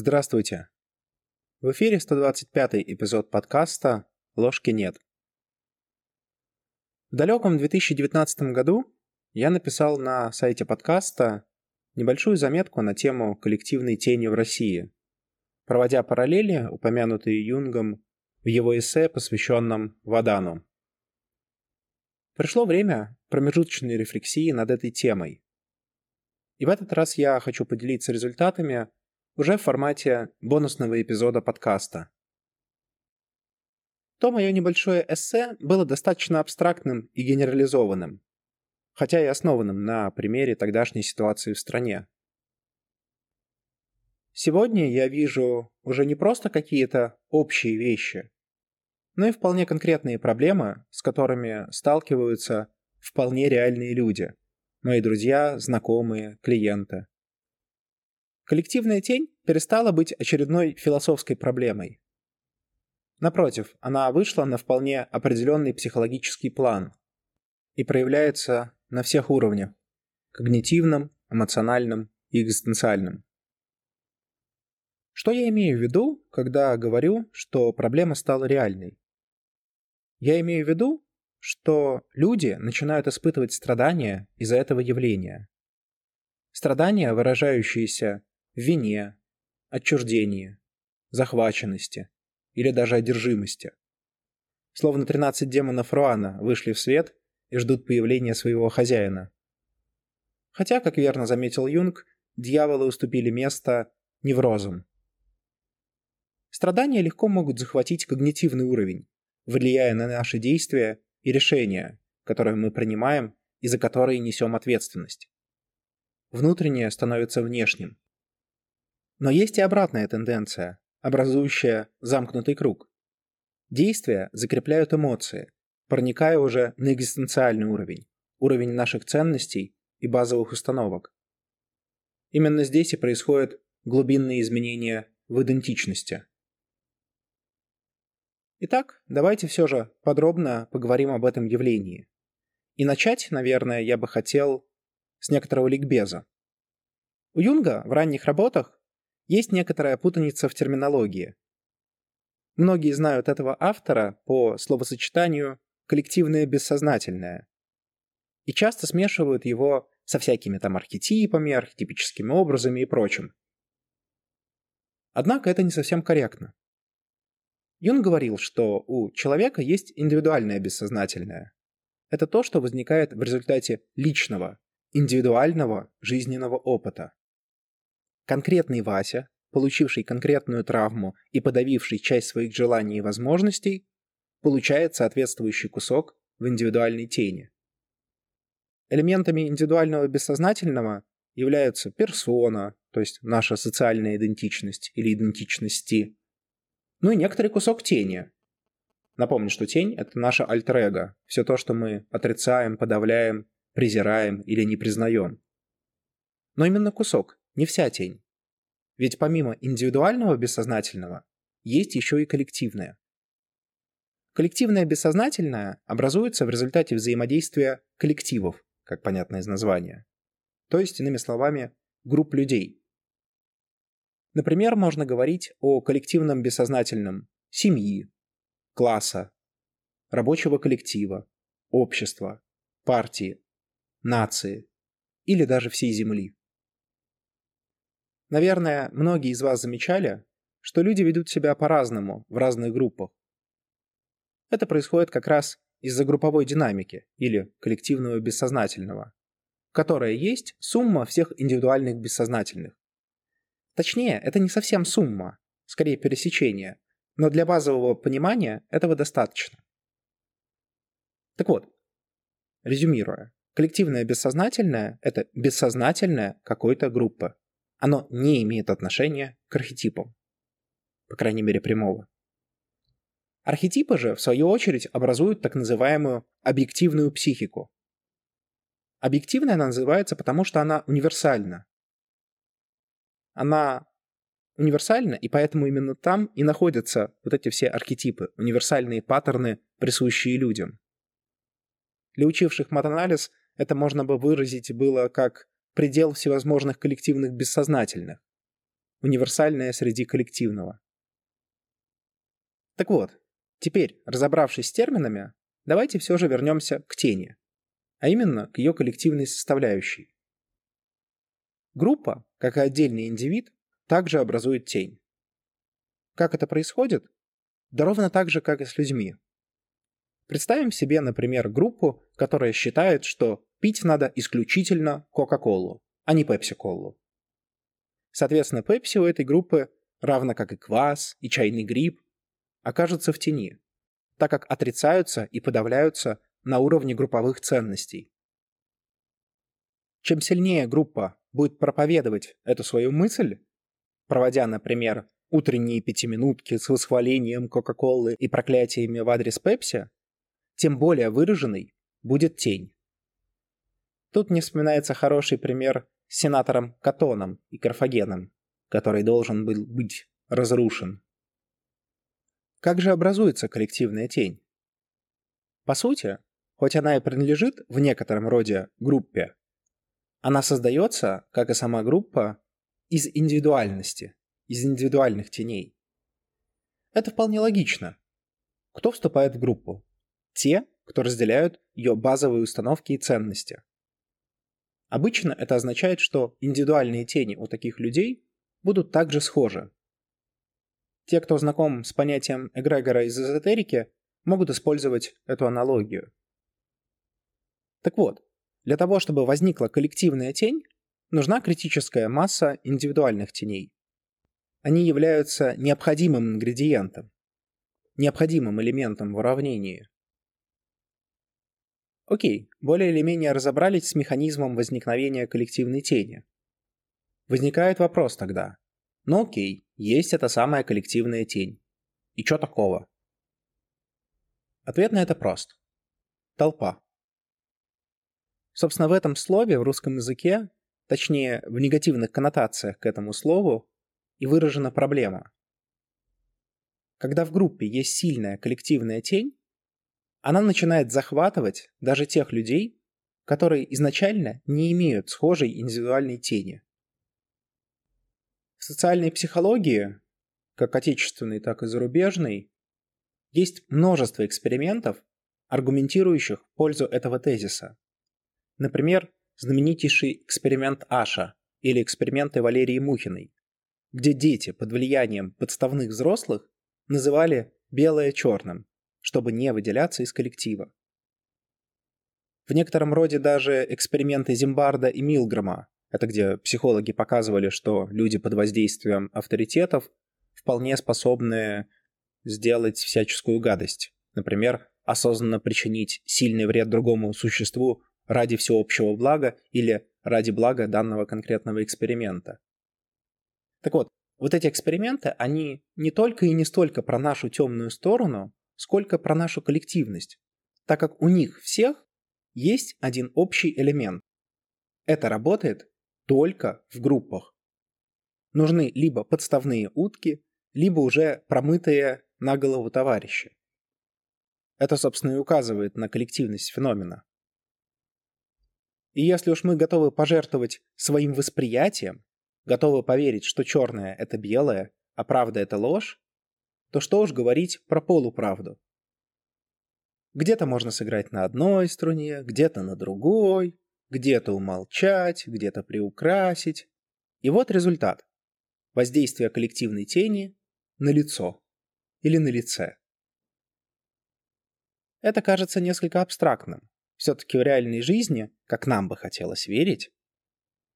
Здравствуйте. В эфире 125 эпизод подкаста «Ложки нет». В далеком 2019 году я написал на сайте подкаста небольшую заметку на тему коллективной тени в России, проводя параллели, упомянутые Юнгом в его эссе, посвященном Вадану. Пришло время промежуточной рефлексии над этой темой. И в этот раз я хочу поделиться результатами уже в формате бонусного эпизода подкаста. То мое небольшое эссе было достаточно абстрактным и генерализованным, хотя и основанным на примере тогдашней ситуации в стране. Сегодня я вижу уже не просто какие-то общие вещи, но и вполне конкретные проблемы, с которыми сталкиваются вполне реальные люди, мои друзья, знакомые, клиенты. Коллективная тень перестала быть очередной философской проблемой. Напротив, она вышла на вполне определенный психологический план и проявляется на всех уровнях – когнитивном, эмоциональном и экзистенциальном. Что я имею в виду, когда говорю, что проблема стала реальной? Я имею в виду, что люди начинают испытывать страдания из-за этого явления. Страдания, выражающиеся вине, отчуждении, захваченности или даже одержимости. Словно 13 демонов Руана вышли в свет и ждут появления своего хозяина. Хотя, как верно заметил Юнг, дьяволы уступили место неврозам. Страдания легко могут захватить когнитивный уровень, влияя на наши действия и решения, которые мы принимаем и за которые несем ответственность. Внутреннее становится внешним, но есть и обратная тенденция, образующая замкнутый круг. Действия закрепляют эмоции, проникая уже на экзистенциальный уровень, уровень наших ценностей и базовых установок. Именно здесь и происходят глубинные изменения в идентичности. Итак, давайте все же подробно поговорим об этом явлении. И начать, наверное, я бы хотел с некоторого ликбеза. У Юнга в ранних работах есть некоторая путаница в терминологии. Многие знают этого автора по словосочетанию «коллективное бессознательное» и часто смешивают его со всякими там архетипами, архетипическими образами и прочим. Однако это не совсем корректно. Юн говорил, что у человека есть индивидуальное бессознательное. Это то, что возникает в результате личного, индивидуального жизненного опыта. Конкретный Вася, получивший конкретную травму и подавивший часть своих желаний и возможностей, получает соответствующий кусок в индивидуальной тени. Элементами индивидуального бессознательного являются персона, то есть наша социальная идентичность или идентичности, ну и некоторый кусок тени. Напомню, что тень — это наше альтер все то, что мы отрицаем, подавляем, презираем или не признаем. Но именно кусок, не вся тень. Ведь помимо индивидуального бессознательного, есть еще и коллективное. Коллективное бессознательное образуется в результате взаимодействия коллективов, как понятно из названия. То есть, иными словами, групп людей. Например, можно говорить о коллективном бессознательном семьи, класса, рабочего коллектива, общества, партии, нации или даже всей Земли. Наверное, многие из вас замечали, что люди ведут себя по-разному в разных группах. Это происходит как раз из-за групповой динамики или коллективного бессознательного, которая есть сумма всех индивидуальных бессознательных. Точнее, это не совсем сумма, скорее пересечение, но для базового понимания этого достаточно. Так вот, резюмируя, коллективное бессознательное – это бессознательное какой-то группы оно не имеет отношения к архетипам. По крайней мере, прямого. Архетипы же, в свою очередь, образуют так называемую объективную психику. Объективная она называется, потому что она универсальна. Она универсальна, и поэтому именно там и находятся вот эти все архетипы, универсальные паттерны, присущие людям. Для учивших матанализ это можно бы выразить было как предел всевозможных коллективных бессознательных. универсальное среди коллективного. Так вот, теперь, разобравшись с терминами, давайте все же вернемся к тени, а именно к ее коллективной составляющей. Группа, как и отдельный индивид, также образует тень. Как это происходит? Да ровно так же, как и с людьми. Представим себе, например, группу, которая считает, что пить надо исключительно Кока-Колу, а не Пепси-Колу. Соответственно, Пепси у этой группы, равно как и квас, и чайный гриб, окажутся в тени, так как отрицаются и подавляются на уровне групповых ценностей. Чем сильнее группа будет проповедовать эту свою мысль, проводя, например, утренние пятиминутки с восхвалением Кока-Колы и проклятиями в адрес Пепси, тем более выраженной будет тень. Тут не вспоминается хороший пример с сенатором Катоном и Карфагеном, который должен был быть разрушен. Как же образуется коллективная тень? По сути, хоть она и принадлежит в некотором роде группе, она создается, как и сама группа, из индивидуальности, из индивидуальных теней. Это вполне логично. Кто вступает в группу? Те, кто разделяют ее базовые установки и ценности. Обычно это означает, что индивидуальные тени у таких людей будут также схожи. Те, кто знаком с понятием эгрегора из эзотерики, могут использовать эту аналогию. Так вот, для того, чтобы возникла коллективная тень, нужна критическая масса индивидуальных теней. Они являются необходимым ингредиентом, необходимым элементом в уравнении. Окей, более или менее разобрались с механизмом возникновения коллективной тени. Возникает вопрос тогда. Ну окей, есть эта самая коллективная тень. И что такого? Ответ на это прост. Толпа. Собственно, в этом слове в русском языке, точнее в негативных коннотациях к этому слову, и выражена проблема. Когда в группе есть сильная коллективная тень, она начинает захватывать даже тех людей, которые изначально не имеют схожей индивидуальной тени. В социальной психологии, как отечественной, так и зарубежной, есть множество экспериментов, аргументирующих пользу этого тезиса. Например, знаменитейший эксперимент Аша или эксперименты Валерии Мухиной, где дети под влиянием подставных взрослых называли белое черным, чтобы не выделяться из коллектива. В некотором роде даже эксперименты Зимбарда и Милгрома, это где психологи показывали, что люди под воздействием авторитетов вполне способны сделать всяческую гадость. Например, осознанно причинить сильный вред другому существу ради всеобщего блага или ради блага данного конкретного эксперимента. Так вот, вот эти эксперименты, они не только и не столько про нашу темную сторону, сколько про нашу коллективность, так как у них всех есть один общий элемент. Это работает только в группах. Нужны либо подставные утки, либо уже промытые на голову товарищи. Это, собственно, и указывает на коллективность феномена. И если уж мы готовы пожертвовать своим восприятием, готовы поверить, что черное — это белое, а правда — это ложь, то что уж говорить про полуправду. Где-то можно сыграть на одной струне, где-то на другой, где-то умолчать, где-то приукрасить. И вот результат. Воздействие коллективной тени на лицо или на лице. Это кажется несколько абстрактным. Все-таки в реальной жизни, как нам бы хотелось верить,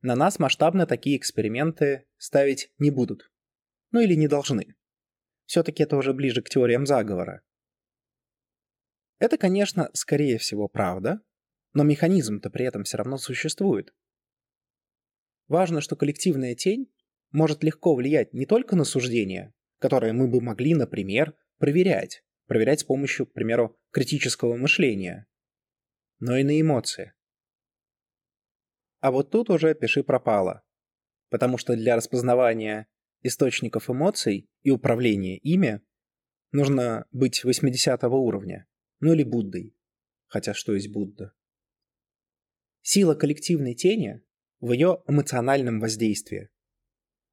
на нас масштабно такие эксперименты ставить не будут. Ну или не должны. Все-таки это уже ближе к теориям заговора. Это, конечно, скорее всего правда, но механизм-то при этом все равно существует. Важно, что коллективная тень может легко влиять не только на суждения, которые мы бы могли, например, проверять, проверять с помощью, к примеру, критического мышления, но и на эмоции. А вот тут уже пиши пропало, потому что для распознавания источников эмоций и управления ими нужно быть 80 уровня, ну или Буддой. Хотя что есть Будда? Сила коллективной тени в ее эмоциональном воздействии.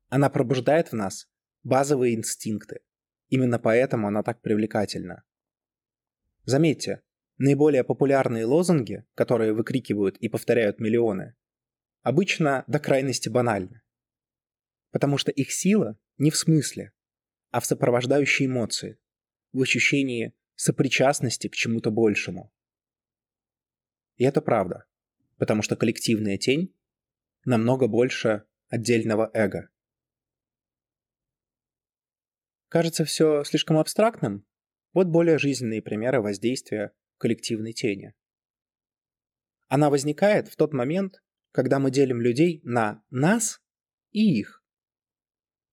Она пробуждает в нас базовые инстинкты. Именно поэтому она так привлекательна. Заметьте, наиболее популярные лозунги, которые выкрикивают и повторяют миллионы, обычно до крайности банальны. Потому что их сила не в смысле, а в сопровождающей эмоции, в ощущении сопричастности к чему-то большему. И это правда, потому что коллективная тень намного больше отдельного эго. Кажется все слишком абстрактным? Вот более жизненные примеры воздействия коллективной тени. Она возникает в тот момент, когда мы делим людей на нас и их.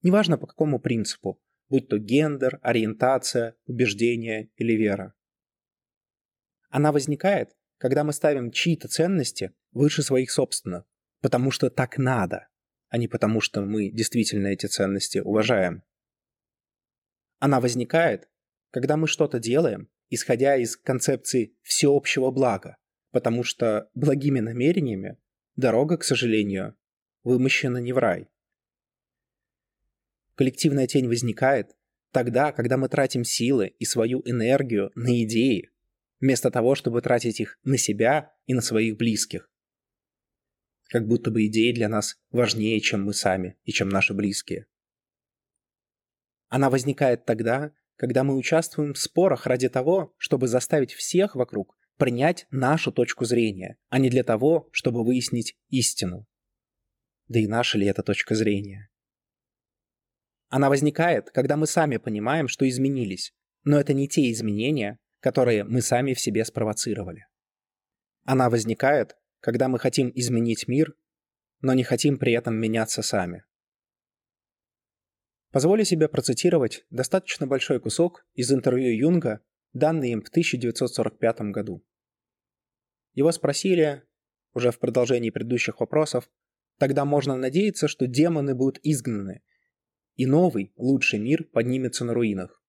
Неважно по какому принципу, будь то гендер, ориентация, убеждение или вера. Она возникает, когда мы ставим чьи-то ценности выше своих собственных, потому что так надо, а не потому что мы действительно эти ценности уважаем. Она возникает, когда мы что-то делаем, исходя из концепции всеобщего блага, потому что благими намерениями дорога, к сожалению, вымощена не в рай. Коллективная тень возникает тогда, когда мы тратим силы и свою энергию на идеи, вместо того, чтобы тратить их на себя и на своих близких. Как будто бы идеи для нас важнее, чем мы сами и чем наши близкие. Она возникает тогда, когда мы участвуем в спорах ради того, чтобы заставить всех вокруг принять нашу точку зрения, а не для того, чтобы выяснить истину. Да и наша ли это точка зрения? Она возникает, когда мы сами понимаем, что изменились, но это не те изменения, которые мы сами в себе спровоцировали. Она возникает, когда мы хотим изменить мир, но не хотим при этом меняться сами. Позволю себе процитировать достаточно большой кусок из интервью Юнга, данный им в 1945 году. Его спросили, уже в продолжении предыдущих вопросов, тогда можно надеяться, что демоны будут изгнаны, и новый, лучший мир поднимется на руинах.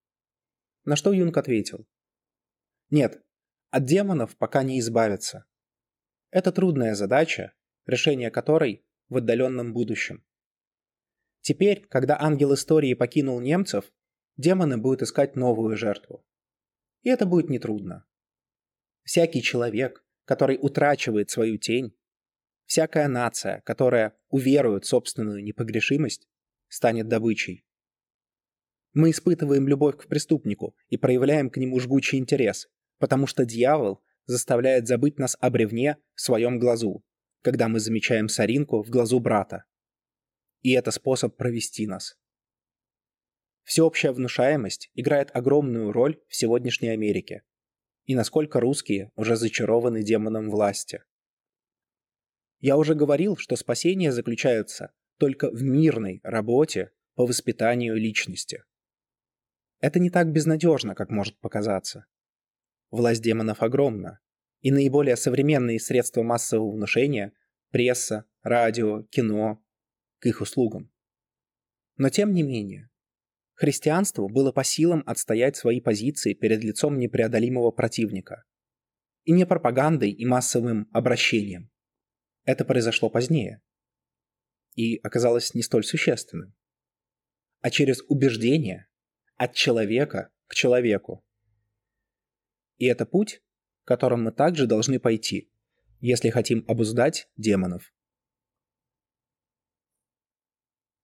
На что Юнг ответил. Нет, от демонов пока не избавиться. Это трудная задача, решение которой в отдаленном будущем. Теперь, когда ангел истории покинул немцев, демоны будут искать новую жертву. И это будет нетрудно. Всякий человек, который утрачивает свою тень, всякая нация, которая уверует собственную непогрешимость, станет добычей. Мы испытываем любовь к преступнику и проявляем к нему жгучий интерес, потому что дьявол заставляет забыть нас о бревне в своем глазу, когда мы замечаем соринку в глазу брата. И это способ провести нас. Всеобщая внушаемость играет огромную роль в сегодняшней Америке. И насколько русские уже зачарованы демоном власти. Я уже говорил, что спасение заключается только в мирной работе по воспитанию личности. Это не так безнадежно, как может показаться. Власть демонов огромна, и наиболее современные средства массового внушения – пресса, радио, кино – к их услугам. Но тем не менее, христианству было по силам отстоять свои позиции перед лицом непреодолимого противника. И не пропагандой и массовым обращением. Это произошло позднее и оказалось не столь существенным, а через убеждение от человека к человеку. И это путь, которым мы также должны пойти, если хотим обуздать демонов.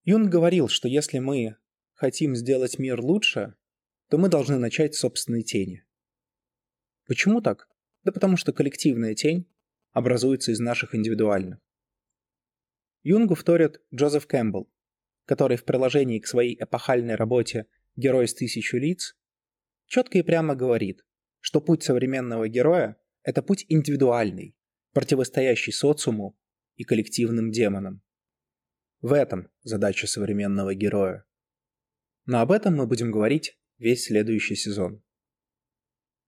Юн говорил, что если мы хотим сделать мир лучше, то мы должны начать с собственной тени. Почему так? Да потому что коллективная тень образуется из наших индивидуальных. Юнгу вторит Джозеф Кэмпбелл, который в приложении к своей эпохальной работе «Герой с тысячу лиц» четко и прямо говорит, что путь современного героя – это путь индивидуальный, противостоящий социуму и коллективным демонам. В этом задача современного героя. Но об этом мы будем говорить весь следующий сезон.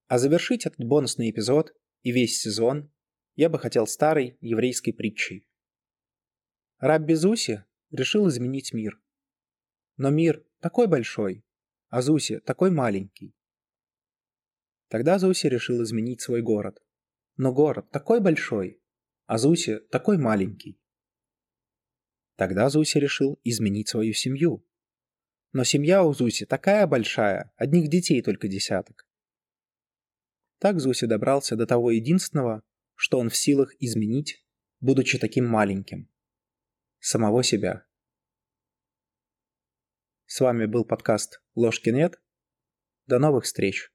А завершить этот бонусный эпизод и весь сезон я бы хотел старой еврейской притчей. Рабби Зуси решил изменить мир. Но мир такой большой, а Зуси такой маленький. Тогда Зуси решил изменить свой город. Но город такой большой, а Зуси такой маленький. Тогда Зуси решил изменить свою семью. Но семья у Зуси такая большая, одних детей только десяток. Так Зуси добрался до того единственного, что он в силах изменить, будучи таким маленьким самого себя. С вами был подкаст «Ложки нет». До новых встреч!